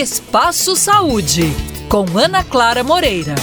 Espaço Saúde, com Ana Clara Moreira.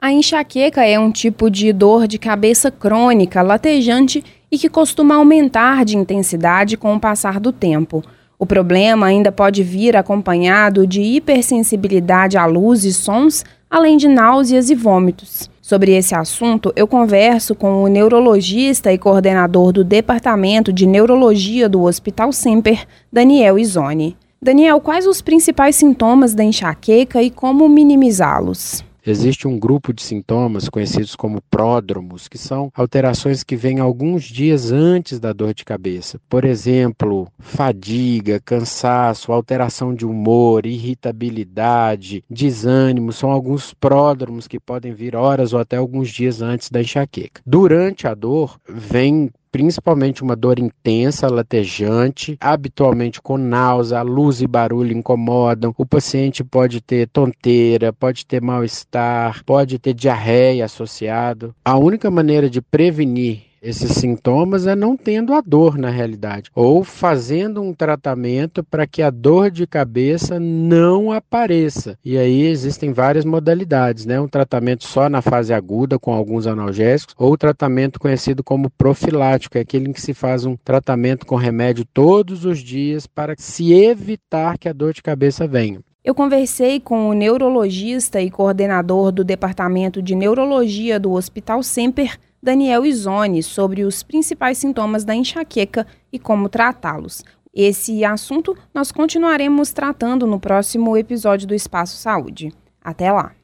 A enxaqueca é um tipo de dor de cabeça crônica, latejante e que costuma aumentar de intensidade com o passar do tempo. O problema ainda pode vir acompanhado de hipersensibilidade à luz e sons, além de náuseas e vômitos. Sobre esse assunto, eu converso com o neurologista e coordenador do Departamento de Neurologia do Hospital Semper, Daniel Izoni. Daniel, quais os principais sintomas da enxaqueca e como minimizá-los? Existe um grupo de sintomas conhecidos como pródromos, que são alterações que vêm alguns dias antes da dor de cabeça. Por exemplo, fadiga, cansaço, alteração de humor, irritabilidade, desânimo, são alguns pródromos que podem vir horas ou até alguns dias antes da enxaqueca. Durante a dor, vem principalmente uma dor intensa, latejante, habitualmente com náusea, luz e barulho incomodam. O paciente pode ter tonteira, pode ter mal-estar, pode ter diarreia associado. A única maneira de prevenir esses sintomas é não tendo a dor na realidade, ou fazendo um tratamento para que a dor de cabeça não apareça. E aí existem várias modalidades, né? Um tratamento só na fase aguda com alguns analgésicos, ou tratamento conhecido como profilático, é aquele em que se faz um tratamento com remédio todos os dias para se evitar que a dor de cabeça venha. Eu conversei com o neurologista e coordenador do Departamento de Neurologia do Hospital Semper, Daniel Izone sobre os principais sintomas da enxaqueca e como tratá-los. Esse assunto nós continuaremos tratando no próximo episódio do Espaço Saúde. Até lá!